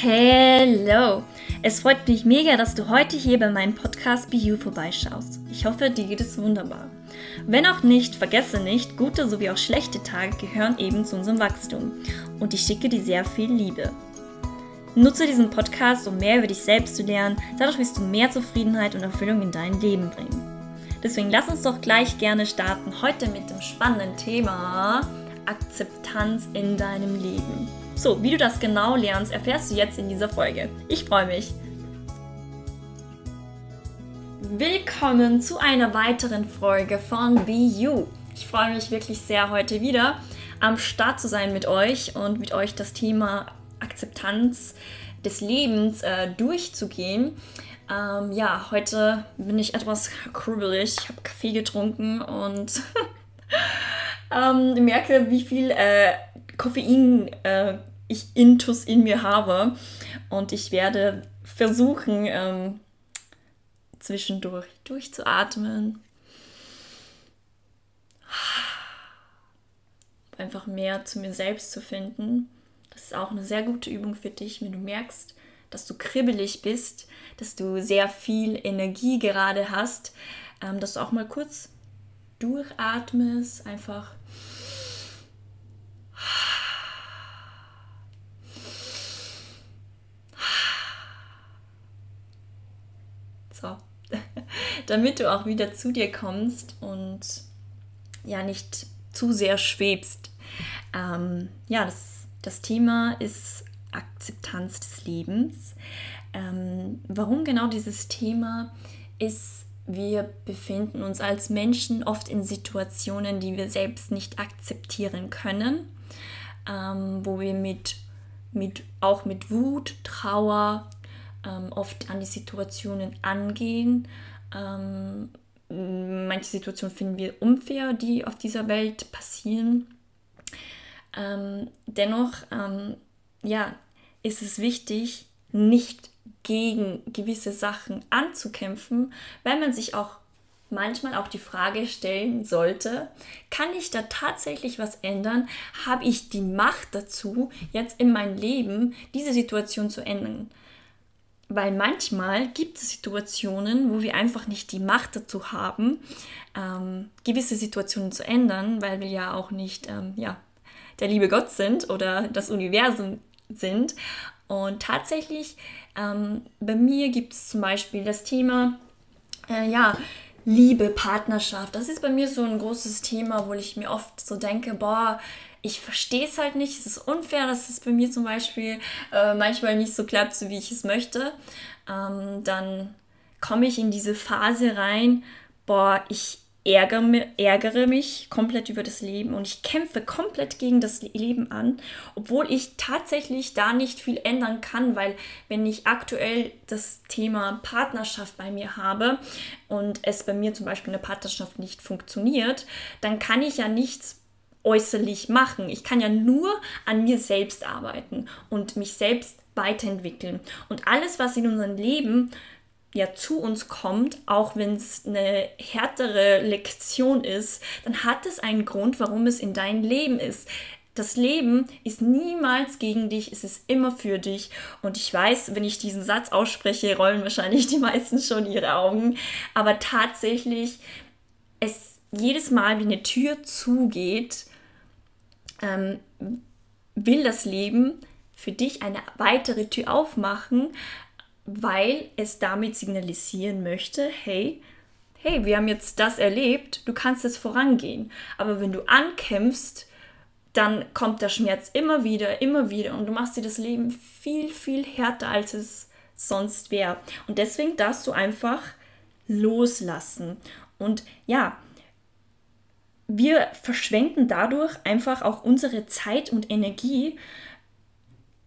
Hello! Es freut mich mega, dass du heute hier bei meinem Podcast Be You vorbeischaust. Ich hoffe, dir geht es wunderbar. Wenn auch nicht, vergesse nicht, gute sowie auch schlechte Tage gehören eben zu unserem Wachstum. Und ich schicke dir sehr viel Liebe. Nutze diesen Podcast, um mehr über dich selbst zu lernen. Dadurch wirst du mehr Zufriedenheit und Erfüllung in dein Leben bringen. Deswegen lass uns doch gleich gerne starten. Heute mit dem spannenden Thema Akzeptanz in deinem Leben. So, wie du das genau lernst, erfährst du jetzt in dieser Folge. Ich freue mich. Willkommen zu einer weiteren Folge von Be You. Ich freue mich wirklich sehr, heute wieder am Start zu sein mit euch und mit euch das Thema Akzeptanz des Lebens äh, durchzugehen. Ähm, ja, heute bin ich etwas krubbelig. Ich habe Kaffee getrunken und ähm, merke, wie viel äh, Koffein äh, ich Intus in mir habe. Und ich werde versuchen, ähm, zwischendurch durchzuatmen. Einfach mehr zu mir selbst zu finden. Das ist auch eine sehr gute Übung für dich, wenn du merkst, dass du kribbelig bist, dass du sehr viel Energie gerade hast, ähm, dass du auch mal kurz durchatmest, einfach So. Damit du auch wieder zu dir kommst und ja nicht zu sehr schwebst. Ähm, ja, das, das Thema ist Akzeptanz des Lebens. Ähm, warum genau dieses Thema ist, wir befinden uns als Menschen oft in Situationen, die wir selbst nicht akzeptieren können, ähm, wo wir mit, mit, auch mit Wut, Trauer, ähm, oft an die Situationen angehen. Ähm, manche Situationen finden wir unfair, die auf dieser Welt passieren. Ähm, dennoch ähm, ja, ist es wichtig, nicht gegen gewisse Sachen anzukämpfen, weil man sich auch manchmal auch die Frage stellen sollte, kann ich da tatsächlich was ändern? Habe ich die Macht dazu, jetzt in meinem Leben diese Situation zu ändern? Weil manchmal gibt es Situationen, wo wir einfach nicht die Macht dazu haben, ähm, gewisse Situationen zu ändern, weil wir ja auch nicht ähm, ja, der liebe Gott sind oder das Universum sind. Und tatsächlich, ähm, bei mir gibt es zum Beispiel das Thema, äh, ja, Liebe, Partnerschaft. Das ist bei mir so ein großes Thema, wo ich mir oft so denke, boah, ich verstehe es halt nicht. Es ist unfair, dass es bei mir zum Beispiel äh, manchmal nicht so klappt, so wie ich es möchte. Ähm, dann komme ich in diese Phase rein, boah, ich ärgere, ärgere mich komplett über das Leben und ich kämpfe komplett gegen das Leben an, obwohl ich tatsächlich da nicht viel ändern kann, weil wenn ich aktuell das Thema Partnerschaft bei mir habe und es bei mir zum Beispiel eine Partnerschaft nicht funktioniert, dann kann ich ja nichts äußerlich machen. Ich kann ja nur an mir selbst arbeiten und mich selbst weiterentwickeln. Und alles, was in unserem Leben ja zu uns kommt, auch wenn es eine härtere Lektion ist, dann hat es einen Grund, warum es in dein Leben ist. Das Leben ist niemals gegen dich, es ist immer für dich. Und ich weiß, wenn ich diesen Satz ausspreche, rollen wahrscheinlich die meisten schon ihre Augen. Aber tatsächlich, es jedes Mal, wie eine Tür zugeht, ähm, will das Leben für dich eine weitere Tür aufmachen, weil es damit signalisieren möchte, hey, hey, wir haben jetzt das erlebt, du kannst es vorangehen. Aber wenn du ankämpfst, dann kommt der Schmerz immer wieder, immer wieder und du machst dir das Leben viel, viel härter, als es sonst wäre. Und deswegen darfst du einfach loslassen. Und ja, wir verschwenden dadurch einfach auch unsere Zeit und Energie,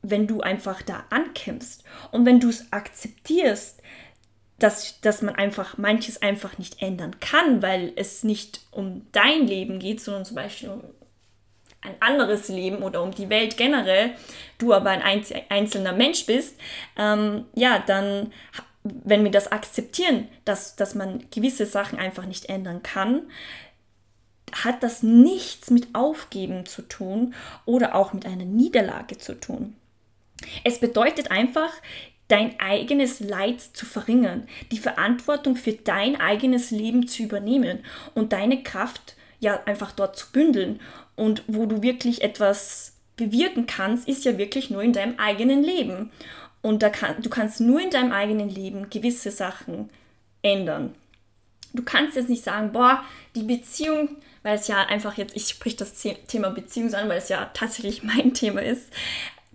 wenn du einfach da ankämpfst. Und wenn du es akzeptierst, dass, dass man einfach manches einfach nicht ändern kann, weil es nicht um dein Leben geht, sondern zum Beispiel um ein anderes Leben oder um die Welt generell, du aber ein einzelner Mensch bist, ähm, ja, dann, wenn wir das akzeptieren, dass, dass man gewisse Sachen einfach nicht ändern kann, hat das nichts mit Aufgeben zu tun oder auch mit einer Niederlage zu tun. Es bedeutet einfach, dein eigenes Leid zu verringern, die Verantwortung für dein eigenes Leben zu übernehmen und deine Kraft ja einfach dort zu bündeln. Und wo du wirklich etwas bewirken kannst, ist ja wirklich nur in deinem eigenen Leben. Und da kann, du kannst nur in deinem eigenen Leben gewisse Sachen ändern. Du kannst jetzt nicht sagen, boah, die Beziehung, weil es ja einfach jetzt, ich sprich das Thema Beziehung an, weil es ja tatsächlich mein Thema ist.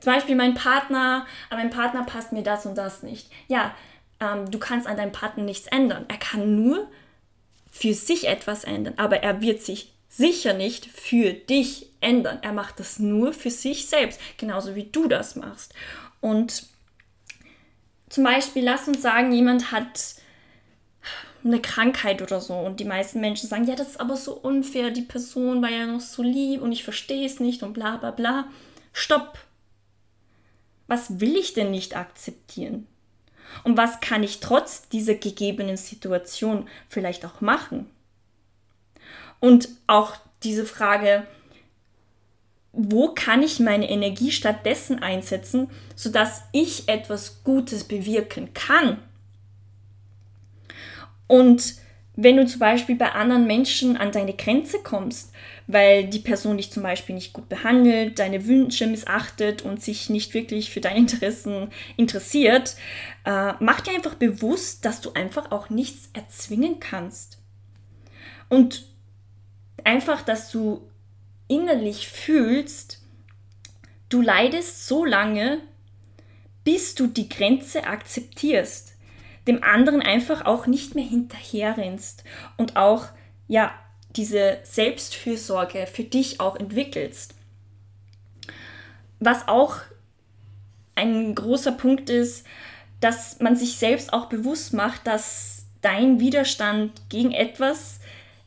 Zum Beispiel mein Partner, an meinem Partner passt mir das und das nicht. Ja, ähm, du kannst an deinem Partner nichts ändern. Er kann nur für sich etwas ändern, aber er wird sich sicher nicht für dich ändern. Er macht das nur für sich selbst, genauso wie du das machst. Und zum Beispiel, lass uns sagen, jemand hat eine Krankheit oder so und die meisten Menschen sagen, ja, das ist aber so unfair, die Person war ja noch so lieb und ich verstehe es nicht und bla bla bla. Stopp! Was will ich denn nicht akzeptieren? Und was kann ich trotz dieser gegebenen Situation vielleicht auch machen? Und auch diese Frage, wo kann ich meine Energie stattdessen einsetzen, sodass ich etwas Gutes bewirken kann? Und wenn du zum Beispiel bei anderen Menschen an deine Grenze kommst, weil die Person dich zum Beispiel nicht gut behandelt, deine Wünsche missachtet und sich nicht wirklich für deine Interessen interessiert, äh, mach dir einfach bewusst, dass du einfach auch nichts erzwingen kannst. Und einfach, dass du innerlich fühlst, du leidest so lange, bis du die Grenze akzeptierst, dem anderen einfach auch nicht mehr hinterherrennst und auch ja diese Selbstfürsorge für dich auch entwickelst. Was auch ein großer Punkt ist, dass man sich selbst auch bewusst macht, dass dein Widerstand gegen etwas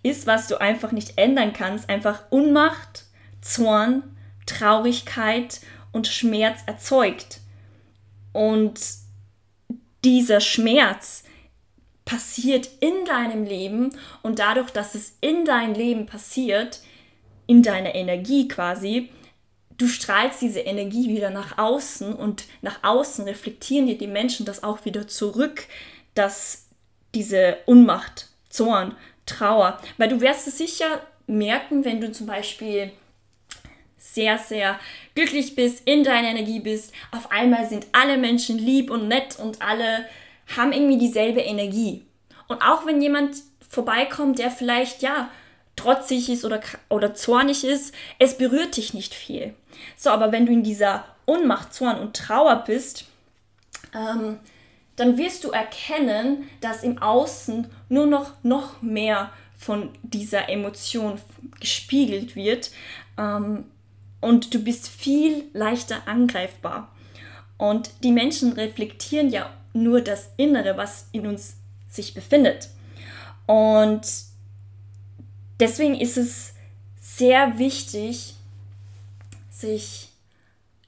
ist, was du einfach nicht ändern kannst, einfach Unmacht, Zorn, Traurigkeit und Schmerz erzeugt. Und dieser Schmerz passiert in deinem Leben und dadurch, dass es in dein Leben passiert, in deiner Energie quasi, du strahlst diese Energie wieder nach außen und nach außen reflektieren dir die Menschen das auch wieder zurück, dass diese Unmacht, Zorn, Trauer. Weil du wirst es sicher merken, wenn du zum Beispiel sehr, sehr glücklich bist, in deiner Energie bist. Auf einmal sind alle Menschen lieb und nett und alle haben irgendwie dieselbe Energie. Und auch wenn jemand vorbeikommt, der vielleicht, ja, trotzig ist oder, oder zornig ist, es berührt dich nicht viel. So, aber wenn du in dieser Unmacht, Zorn und Trauer bist, ähm, dann wirst du erkennen, dass im Außen nur noch, noch mehr von dieser Emotion gespiegelt wird ähm, und du bist viel leichter angreifbar. Und die Menschen reflektieren ja nur das Innere, was in uns sich befindet. Und deswegen ist es sehr wichtig, sich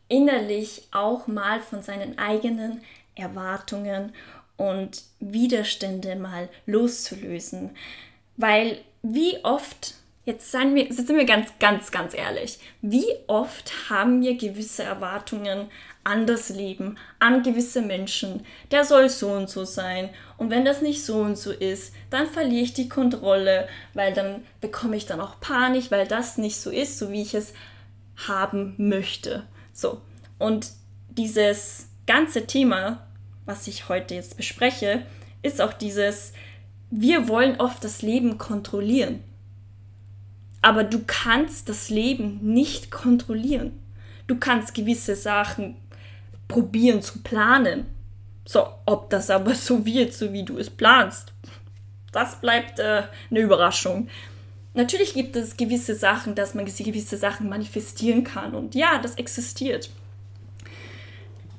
innerlich auch mal von seinen eigenen Erwartungen und Widerstände mal loszulösen. Weil wie oft, jetzt, seien wir, sind wir ganz, ganz, ganz ehrlich, wie oft haben wir gewisse Erwartungen an das Leben, an gewisse Menschen, der soll so und so sein. Und wenn das nicht so und so ist, dann verliere ich die Kontrolle, weil dann bekomme ich dann auch Panik, weil das nicht so ist, so wie ich es haben möchte. So. Und dieses ganze Thema was ich heute jetzt bespreche, ist auch dieses, wir wollen oft das Leben kontrollieren. Aber du kannst das Leben nicht kontrollieren. Du kannst gewisse Sachen probieren zu planen. So, ob das aber so wird, so wie du es planst, das bleibt äh, eine Überraschung. Natürlich gibt es gewisse Sachen, dass man gewisse Sachen manifestieren kann. Und ja, das existiert.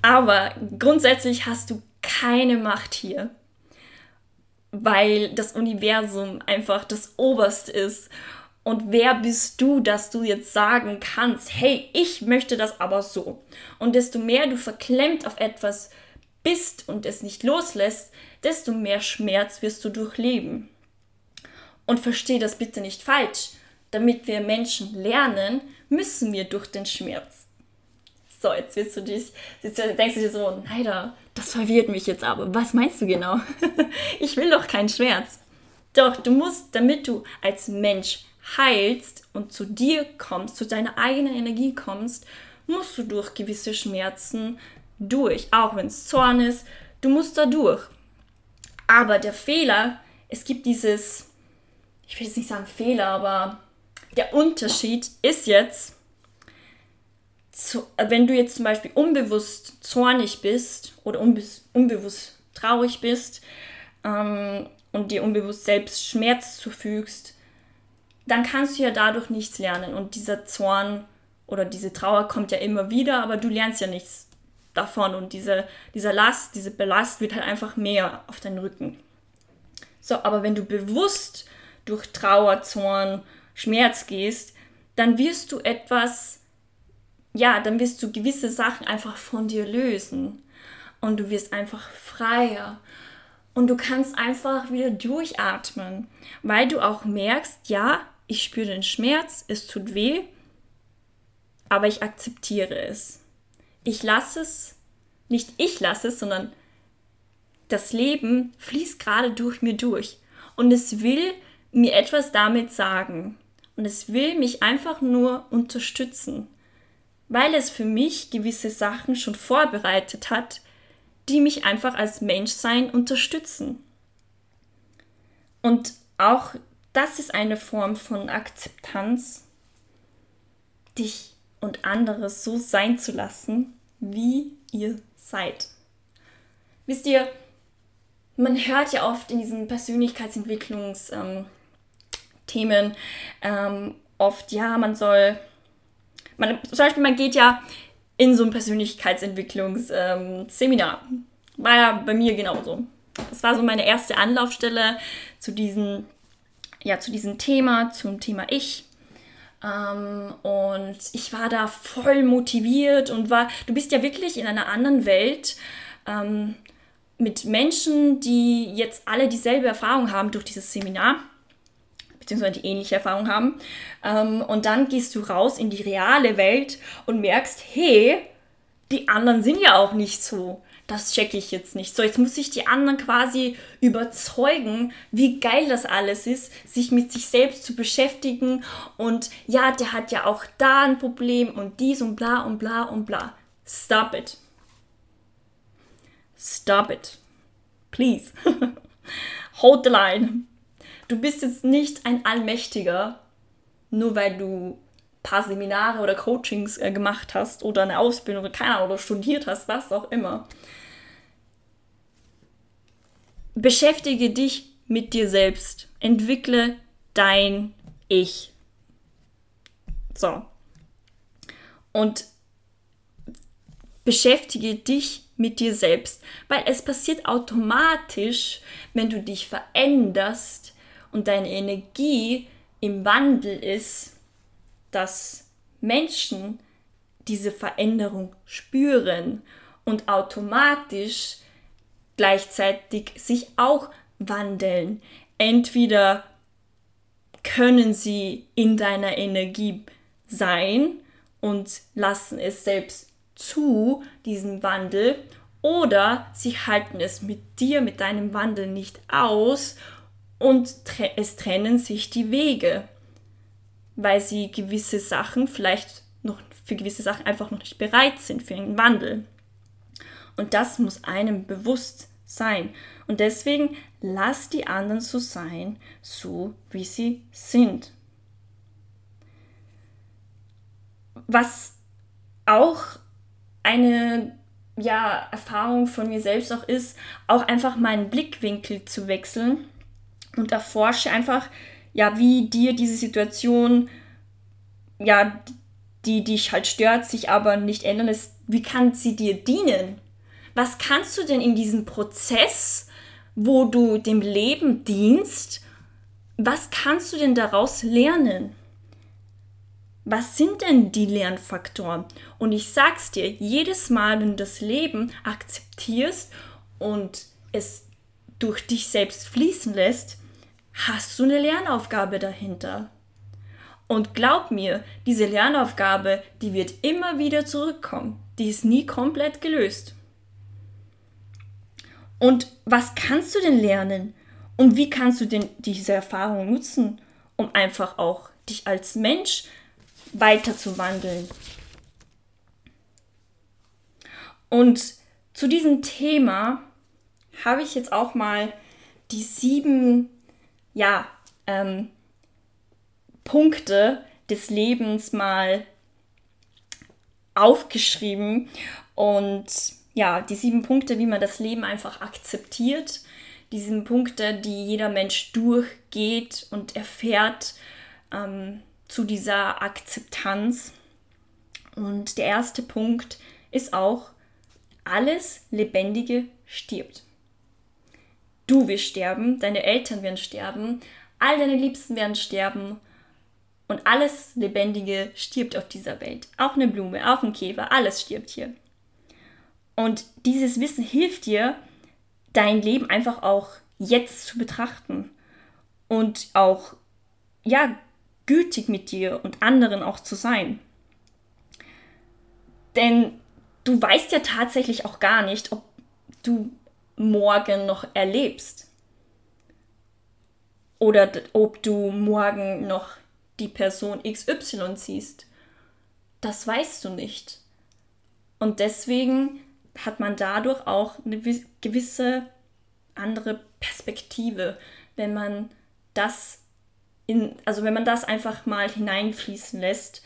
Aber grundsätzlich hast du keine Macht hier, weil das Universum einfach das Oberste ist. Und wer bist du, dass du jetzt sagen kannst, hey, ich möchte das aber so. Und desto mehr du verklemmt auf etwas bist und es nicht loslässt, desto mehr Schmerz wirst du durchleben. Und versteh das bitte nicht falsch. Damit wir Menschen lernen, müssen wir durch den Schmerz. So, jetzt wirst du dich, jetzt denkst du dir so, leider, das verwirrt mich jetzt aber. Was meinst du genau? ich will doch keinen Schmerz. Doch, du musst, damit du als Mensch heilst und zu dir kommst, zu deiner eigenen Energie kommst, musst du durch gewisse Schmerzen durch. Auch wenn es Zorn ist, du musst da durch. Aber der Fehler, es gibt dieses, ich will jetzt nicht sagen Fehler, aber der Unterschied ist jetzt, wenn du jetzt zum Beispiel unbewusst zornig bist oder unbe unbewusst traurig bist ähm, und dir unbewusst selbst Schmerz zufügst, dann kannst du ja dadurch nichts lernen. Und dieser Zorn oder diese Trauer kommt ja immer wieder, aber du lernst ja nichts davon. Und diese, dieser Last, diese Belast wird halt einfach mehr auf deinen Rücken. So, aber wenn du bewusst durch Trauer, Zorn, Schmerz gehst, dann wirst du etwas, ja, dann wirst du gewisse Sachen einfach von dir lösen. Und du wirst einfach freier. Und du kannst einfach wieder durchatmen, weil du auch merkst, ja, ich spüre den Schmerz, es tut weh, aber ich akzeptiere es. Ich lasse es, nicht ich lasse es, sondern das Leben fließt gerade durch mir durch und es will mir etwas damit sagen und es will mich einfach nur unterstützen, weil es für mich gewisse Sachen schon vorbereitet hat, die mich einfach als Menschsein unterstützen. Und auch das ist eine Form von Akzeptanz, dich und andere so sein zu lassen, wie ihr seid. Wisst ihr, man hört ja oft in diesen Persönlichkeitsentwicklungsthemen ähm, ähm, oft, ja, man soll, man, zum Beispiel, man geht ja in so ein Persönlichkeitsentwicklungsseminar. Ähm, war ja bei mir genauso. Das war so meine erste Anlaufstelle zu diesen ja, zu diesem Thema, zum Thema Ich. Ähm, und ich war da voll motiviert und war, du bist ja wirklich in einer anderen Welt ähm, mit Menschen, die jetzt alle dieselbe Erfahrung haben durch dieses Seminar, beziehungsweise die ähnliche Erfahrung haben. Ähm, und dann gehst du raus in die reale Welt und merkst, hey, die anderen sind ja auch nicht so das checke ich jetzt nicht. So, jetzt muss ich die anderen quasi überzeugen, wie geil das alles ist, sich mit sich selbst zu beschäftigen und ja, der hat ja auch da ein Problem und dies und bla und bla und bla. Stop it. Stop it. Please. Hold the line. Du bist jetzt nicht ein Allmächtiger, nur weil du paar Seminare oder Coachings äh, gemacht hast oder eine Ausbildung oder keine Ahnung, oder studiert hast, was auch immer. Beschäftige dich mit dir selbst. Entwickle dein Ich. So. Und beschäftige dich mit dir selbst, weil es passiert automatisch, wenn du dich veränderst und deine Energie im Wandel ist, dass Menschen diese Veränderung spüren und automatisch gleichzeitig sich auch wandeln. Entweder können sie in deiner Energie sein und lassen es selbst zu, diesen Wandel, oder sie halten es mit dir, mit deinem Wandel nicht aus und es trennen sich die Wege weil sie gewisse Sachen vielleicht noch für gewisse Sachen einfach noch nicht bereit sind für einen Wandel. Und das muss einem bewusst sein. Und deswegen lass die anderen so sein, so wie sie sind. Was auch eine ja, Erfahrung von mir selbst auch ist, auch einfach meinen Blickwinkel zu wechseln und erforsche einfach, ja, wie dir diese Situation, ja, die dich halt stört, sich aber nicht ändern lässt, wie kann sie dir dienen? Was kannst du denn in diesem Prozess, wo du dem Leben dienst, was kannst du denn daraus lernen? Was sind denn die Lernfaktoren? Und ich sag's dir, jedes Mal, wenn du das Leben akzeptierst und es durch dich selbst fließen lässt, hast du eine Lernaufgabe dahinter. Und glaub mir, diese Lernaufgabe, die wird immer wieder zurückkommen. die ist nie komplett gelöst. Und was kannst du denn lernen? Und wie kannst du denn diese Erfahrung nutzen, um einfach auch dich als Mensch weiterzuwandeln? Und zu diesem Thema habe ich jetzt auch mal die sieben, ja, ähm, Punkte des Lebens mal aufgeschrieben und ja, die sieben Punkte, wie man das Leben einfach akzeptiert, die sieben Punkte, die jeder Mensch durchgeht und erfährt ähm, zu dieser Akzeptanz. Und der erste Punkt ist auch, alles Lebendige stirbt. Du wirst sterben, deine Eltern werden sterben, all deine Liebsten werden sterben und alles Lebendige stirbt auf dieser Welt. Auch eine Blume, auch ein Käfer, alles stirbt hier. Und dieses Wissen hilft dir, dein Leben einfach auch jetzt zu betrachten und auch, ja, gütig mit dir und anderen auch zu sein. Denn du weißt ja tatsächlich auch gar nicht, ob du morgen noch erlebst. Oder ob du morgen noch die Person XY siehst. Das weißt du nicht. Und deswegen hat man dadurch auch eine gewisse andere Perspektive, wenn man das in, also wenn man das einfach mal hineinfließen lässt,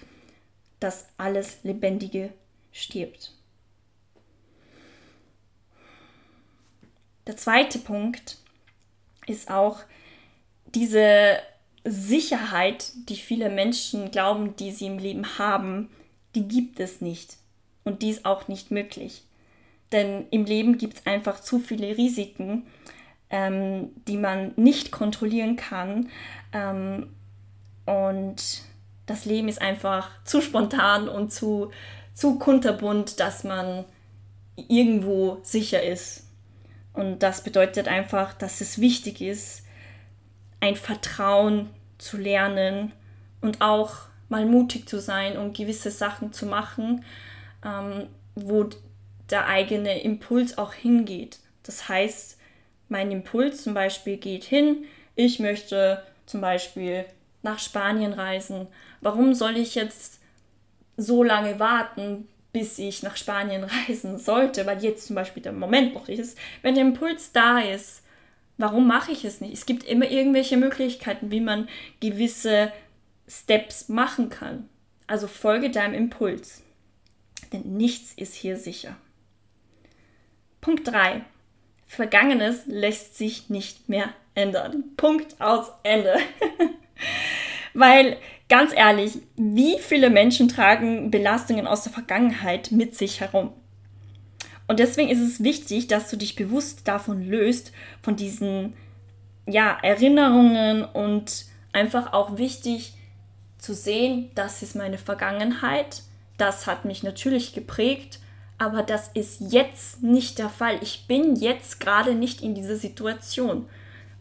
dass alles Lebendige stirbt. Der zweite Punkt ist auch diese Sicherheit, die viele Menschen glauben, die sie im Leben haben, die gibt es nicht. Und die ist auch nicht möglich. Denn im Leben gibt es einfach zu viele Risiken, ähm, die man nicht kontrollieren kann. Ähm, und das Leben ist einfach zu spontan und zu, zu kunterbunt, dass man irgendwo sicher ist. Und das bedeutet einfach, dass es wichtig ist, ein Vertrauen zu lernen und auch mal mutig zu sein und gewisse Sachen zu machen, ähm, wo der eigene Impuls auch hingeht. Das heißt, mein Impuls zum Beispiel geht hin, ich möchte zum Beispiel nach Spanien reisen. Warum soll ich jetzt so lange warten, bis ich nach Spanien reisen sollte, weil jetzt zum Beispiel der Moment noch nicht ist. Wenn der Impuls da ist, warum mache ich es nicht? Es gibt immer irgendwelche Möglichkeiten, wie man gewisse Steps machen kann. Also folge deinem Impuls. Denn nichts ist hier sicher. Punkt 3. Vergangenes lässt sich nicht mehr ändern. Punkt aus Ende. Weil ganz ehrlich, wie viele Menschen tragen Belastungen aus der Vergangenheit mit sich herum? Und deswegen ist es wichtig, dass du dich bewusst davon löst, von diesen ja, Erinnerungen und einfach auch wichtig zu sehen, das ist meine Vergangenheit, das hat mich natürlich geprägt, aber das ist jetzt nicht der Fall. Ich bin jetzt gerade nicht in dieser Situation.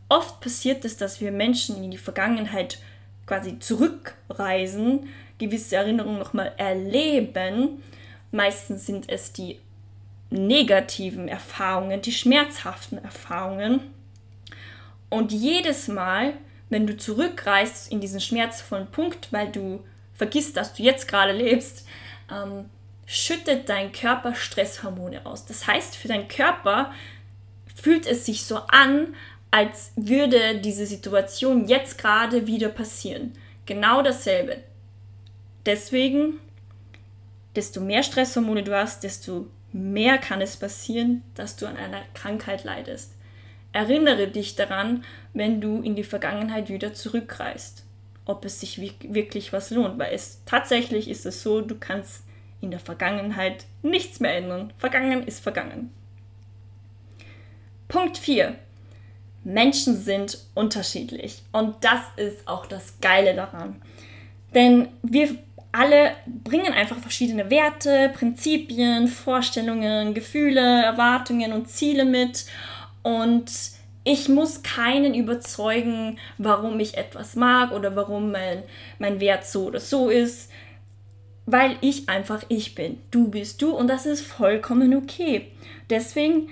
Oft passiert es, dass wir Menschen in die Vergangenheit quasi zurückreisen, gewisse Erinnerungen nochmal erleben. Meistens sind es die negativen Erfahrungen, die schmerzhaften Erfahrungen. Und jedes Mal, wenn du zurückreist in diesen schmerzvollen Punkt, weil du vergisst, dass du jetzt gerade lebst, ähm, schüttet dein Körper Stresshormone aus. Das heißt, für deinen Körper fühlt es sich so an, als würde diese Situation jetzt gerade wieder passieren. Genau dasselbe. Deswegen, desto mehr Stresshormone du hast, desto mehr kann es passieren, dass du an einer Krankheit leidest. Erinnere dich daran, wenn du in die Vergangenheit wieder zurückreist, ob es sich wirklich was lohnt, weil es tatsächlich ist es so, du kannst in der Vergangenheit nichts mehr ändern. Vergangen ist vergangen. Punkt 4. Menschen sind unterschiedlich. Und das ist auch das Geile daran. Denn wir alle bringen einfach verschiedene Werte, Prinzipien, Vorstellungen, Gefühle, Erwartungen und Ziele mit. Und ich muss keinen überzeugen, warum ich etwas mag oder warum mein, mein Wert so oder so ist. Weil ich einfach ich bin. Du bist du und das ist vollkommen okay. Deswegen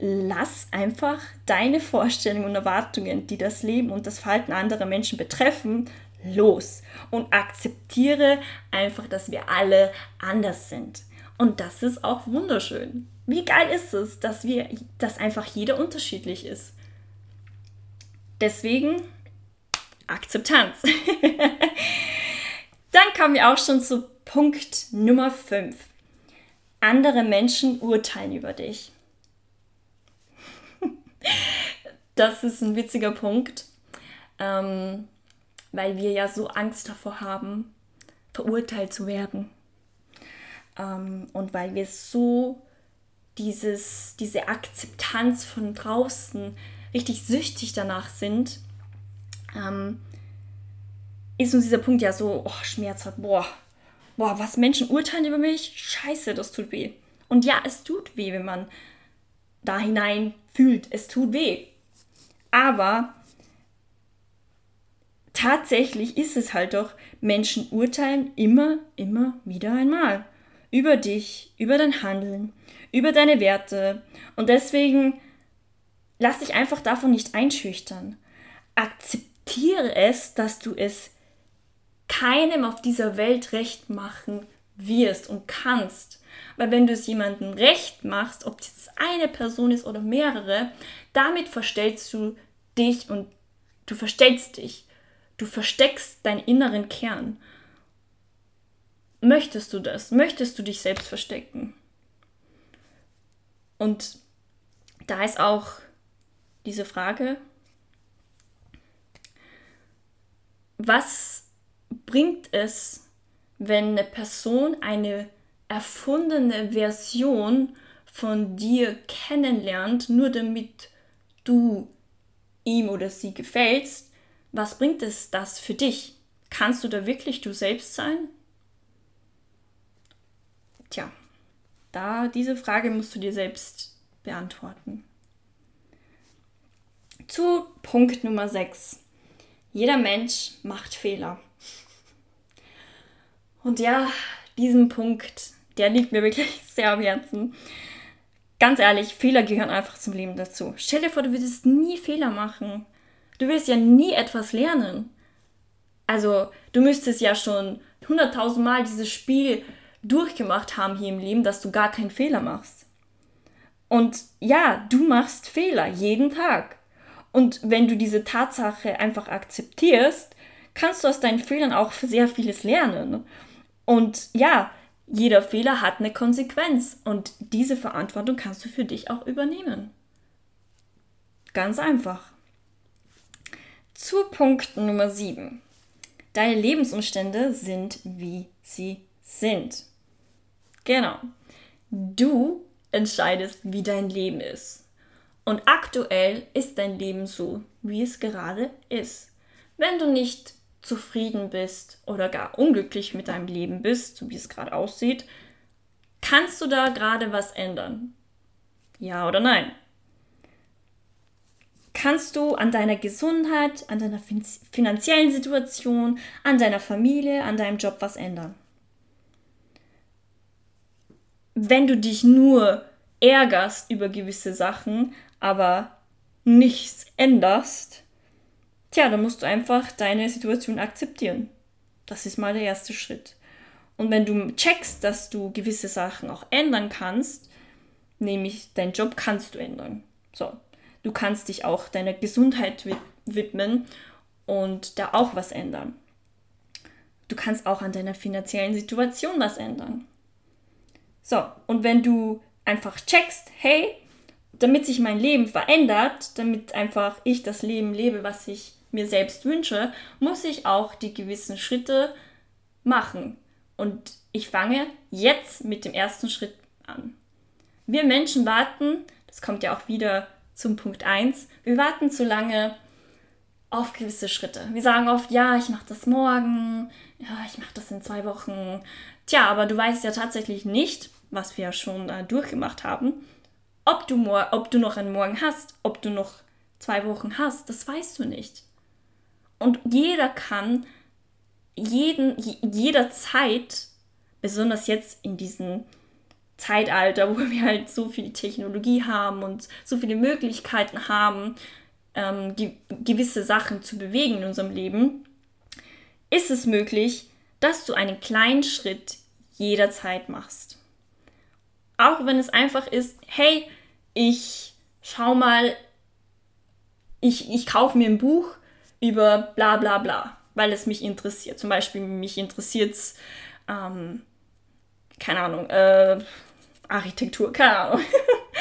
lass einfach deine Vorstellungen und Erwartungen, die das Leben und das Verhalten anderer Menschen betreffen, los und akzeptiere einfach, dass wir alle anders sind. Und das ist auch wunderschön. Wie geil ist es, dass wir, dass einfach jeder unterschiedlich ist. Deswegen Akzeptanz. Dann kommen wir auch schon zu Punkt Nummer 5. Andere Menschen urteilen über dich. das ist ein witziger Punkt, ähm, weil wir ja so Angst davor haben, verurteilt zu werden. Ähm, und weil wir so dieses, diese Akzeptanz von draußen richtig süchtig danach sind, ähm, ist uns dieser Punkt ja so oh, schmerzhaft. Boah, boah, was Menschen urteilen über mich? Scheiße, das tut weh. Und ja, es tut weh, wenn man da hinein fühlt. Es tut weh. Aber tatsächlich ist es halt doch, Menschen urteilen immer, immer wieder einmal. Über dich, über dein Handeln, über deine Werte. Und deswegen lass dich einfach davon nicht einschüchtern. Akzeptiere es, dass du es keinem auf dieser Welt recht machen wirst und kannst. Weil wenn du es jemandem recht machst, ob es eine Person ist oder mehrere, damit verstellst du dich und du verstellst dich. Du versteckst deinen inneren Kern. Möchtest du das? Möchtest du dich selbst verstecken? Und da ist auch diese Frage, was bringt es, wenn eine Person eine erfundene Version von dir kennenlernt, nur damit du ihm oder sie gefällst? Was bringt es das für dich? Kannst du da wirklich du selbst sein? Tja, da diese Frage musst du dir selbst beantworten. Zu Punkt Nummer 6. Jeder Mensch macht Fehler. Und ja, diesen Punkt, der liegt mir wirklich sehr am Herzen. Ganz ehrlich, Fehler gehören einfach zum Leben dazu. Stell dir vor, du würdest nie Fehler machen. Du wirst ja nie etwas lernen. Also, du müsstest ja schon hunderttausend Mal dieses Spiel durchgemacht haben hier im Leben, dass du gar keinen Fehler machst. Und ja, du machst Fehler jeden Tag. Und wenn du diese Tatsache einfach akzeptierst, kannst du aus deinen Fehlern auch sehr vieles lernen. Und ja, jeder Fehler hat eine Konsequenz und diese Verantwortung kannst du für dich auch übernehmen. Ganz einfach. Zu Punkt Nummer 7. Deine Lebensumstände sind, wie sie sind. Genau. Du entscheidest, wie dein Leben ist. Und aktuell ist dein Leben so, wie es gerade ist. Wenn du nicht zufrieden bist oder gar unglücklich mit deinem Leben bist, so wie es gerade aussieht, kannst du da gerade was ändern? Ja oder nein? Kannst du an deiner Gesundheit, an deiner finanziellen Situation, an deiner Familie, an deinem Job was ändern? Wenn du dich nur ärgerst über gewisse Sachen, aber nichts änderst, Tja, dann musst du einfach deine Situation akzeptieren. Das ist mal der erste Schritt. Und wenn du checkst, dass du gewisse Sachen auch ändern kannst, nämlich deinen Job kannst du ändern. So, du kannst dich auch deiner Gesundheit widmen und da auch was ändern. Du kannst auch an deiner finanziellen Situation was ändern. So, und wenn du einfach checkst, hey, damit sich mein Leben verändert, damit einfach ich das Leben lebe, was ich mir selbst wünsche, muss ich auch die gewissen Schritte machen. Und ich fange jetzt mit dem ersten Schritt an. Wir Menschen warten, das kommt ja auch wieder zum Punkt 1, wir warten zu lange auf gewisse Schritte. Wir sagen oft, ja, ich mache das morgen, ja, ich mache das in zwei Wochen. Tja, aber du weißt ja tatsächlich nicht, was wir ja schon äh, durchgemacht haben, ob du, ob du noch einen Morgen hast, ob du noch zwei Wochen hast, das weißt du nicht. Und jeder kann jeden, jederzeit besonders jetzt in diesem Zeitalter, wo wir halt so viel Technologie haben und so viele Möglichkeiten haben, ähm, ge gewisse Sachen zu bewegen in unserem Leben, ist es möglich, dass du einen kleinen Schritt jederzeit machst. Auch wenn es einfach ist, hey, ich schau mal, ich, ich kaufe mir ein Buch über bla bla bla, weil es mich interessiert. Zum Beispiel mich interessiert es, ähm, keine Ahnung, äh, Architektur, keine Ahnung.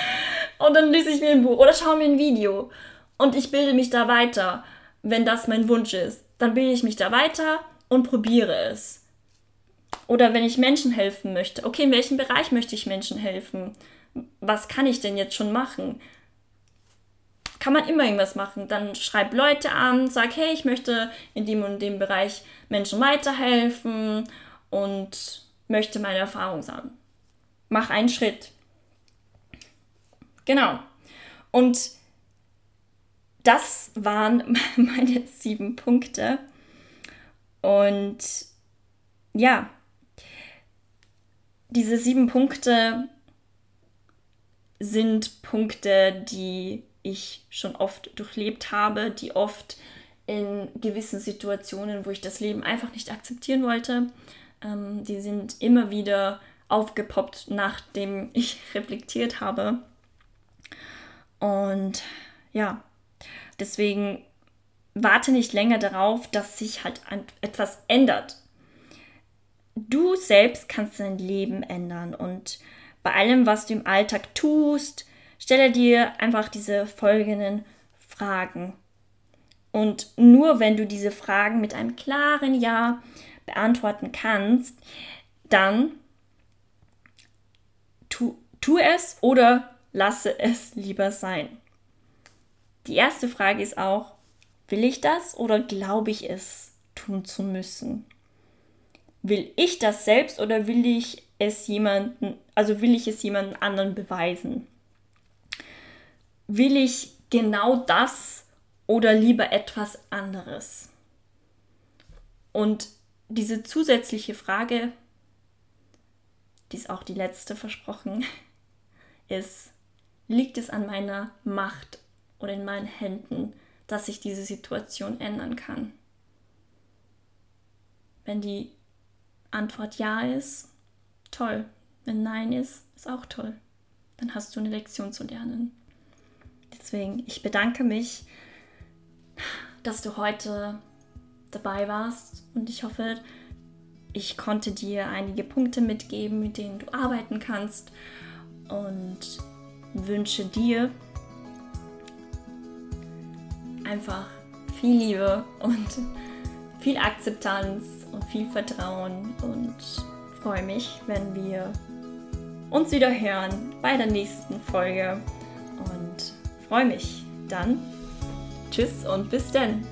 und dann lese ich mir ein Buch oder schaue mir ein Video und ich bilde mich da weiter, wenn das mein Wunsch ist. Dann bilde ich mich da weiter und probiere es. Oder wenn ich Menschen helfen möchte, okay, in welchem Bereich möchte ich Menschen helfen? Was kann ich denn jetzt schon machen? Kann man immer irgendwas machen. Dann schreib Leute an, sag, hey, ich möchte in dem und dem Bereich Menschen weiterhelfen und möchte meine Erfahrung sagen. Mach einen Schritt. Genau. Und das waren meine sieben Punkte. Und ja, diese sieben Punkte sind Punkte, die ich schon oft durchlebt habe, die oft in gewissen Situationen, wo ich das Leben einfach nicht akzeptieren wollte, ähm, die sind immer wieder aufgepoppt, nachdem ich reflektiert habe. Und ja, deswegen warte nicht länger darauf, dass sich halt etwas ändert. Du selbst kannst dein Leben ändern und bei allem, was du im Alltag tust, stelle dir einfach diese folgenden Fragen. Und nur wenn du diese Fragen mit einem klaren Ja beantworten kannst, dann tu, tu es oder lasse es lieber sein. Die erste Frage ist auch, will ich das oder glaube ich es tun zu müssen? Will ich das selbst oder will ich es jemanden, also will ich es jemanden anderen beweisen? Will ich genau das oder lieber etwas anderes? Und diese zusätzliche Frage, die ist auch die letzte versprochen, ist, liegt es an meiner Macht oder in meinen Händen, dass ich diese Situation ändern kann? Wenn die Antwort ja ist, toll. Wenn nein ist, ist auch toll. Dann hast du eine Lektion zu lernen. Deswegen, ich bedanke mich, dass du heute dabei warst. Und ich hoffe, ich konnte dir einige Punkte mitgeben, mit denen du arbeiten kannst. Und wünsche dir einfach viel Liebe und viel Akzeptanz und viel Vertrauen. Und freue mich, wenn wir uns wieder hören bei der nächsten Folge freue mich dann. Tschüss und bis dann.